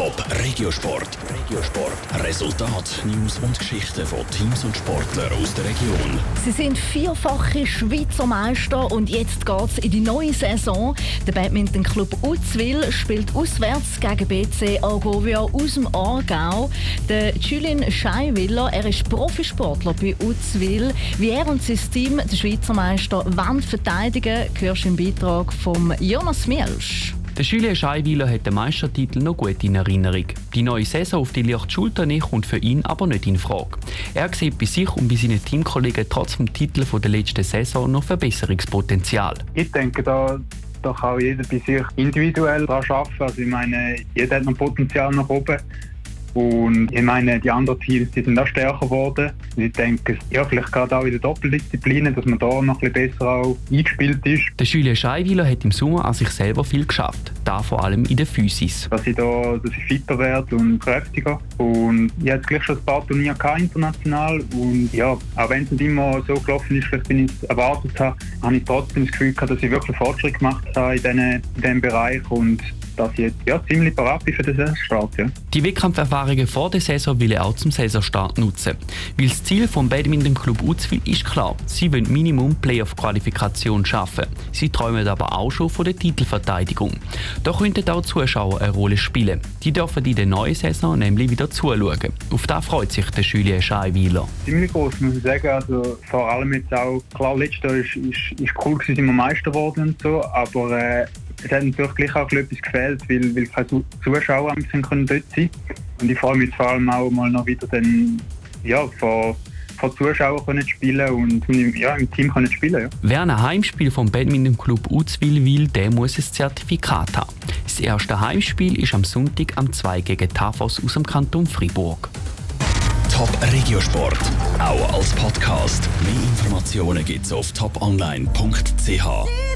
Top Regiosport. Regiosport. Resultat, News und Geschichten von Teams und Sportlern aus der Region. Sie sind vierfache Schweizer Meister und jetzt geht's in die neue Saison. Der Badminton-Club Uzwil spielt auswärts gegen BC Argovia aus dem Aargau. Der Julien Scheiwiller, er ist Profisportler bei Uzwil. Wie er und sein Team den Schweizer Meister wollen verteidigen, hörst du im Beitrag von Jonas Mielsch. Der Julien Scheiweiler hat den Meistertitel noch gut in Erinnerung. Die neue Saison auf die leichte Schulter kommt für ihn aber nicht in Frage. Er sieht bei sich und bei seinen Teamkollegen trotz dem Titel von der letzten Saison noch Verbesserungspotenzial. Ich denke, da, da kann jeder bei sich individuell daran arbeiten. Also ich meine, jeder hat noch Potenzial nach oben. Und ich meine, die anderen Teams die sind auch stärker geworden. Ich denke, ja, vielleicht gerade auch in der Doppeldisziplin, dass man da noch ein bisschen besser auch eingespielt ist. Der Julien Scheiweiler hat im Sommer an sich selber viel geschafft. Da vor allem in der Physis. Dass ich, da, dass ich fitter werde und kräftiger. Und ich hatte gleich schon ein paar Turniere international. Und ja, auch wenn es nicht immer so gelaufen ist, wie ich es erwartet habe, habe ich trotzdem das Gefühl gehabt, dass ich wirklich Fortschritt gemacht habe in diesem, in diesem Bereich. Und dass ich jetzt ja, ziemlich parat bin für den Saisonstart. Ja. Die Wettkampferfahrungen vor der Saison will er auch zum Saisonstart nutzen. Weil das Ziel vom Badminton Club Uzwil ist klar. Sie wollen Minimum Playoff-Qualifikation schaffen. Sie träumen aber auch schon von der Titelverteidigung. Da könnten auch Zuschauer eine Rolle spielen. Die dürfen in der neuen Saison nämlich wieder zuschauen. Auf das freut sich der Julien Scheiweiler. Ziemlich groß, muss ich sagen. Also, vor allem jetzt auch, klar, letztes Jahr ist, ist, ist cool sind wir Meister geworden und so, aber äh, es hat natürlich gleich auch etwas gefehlt, weil, weil keine Zuschauer sind können dort sein Und ich freue mich vor allem auch mal noch wieder dann, ja, vor, vor Zuschauern können spielen und ja, im Team können spielen. Ja. Wer ein Heimspiel vom Badminton Club Uzwil will, der muss ein Zertifikat haben. Das erste Heimspiel ist am Sonntag am 2 gegen Tafos aus dem Kanton Fribourg. Top Regiosport, auch als Podcast. Mehr Informationen gibt's auf toponline.ch.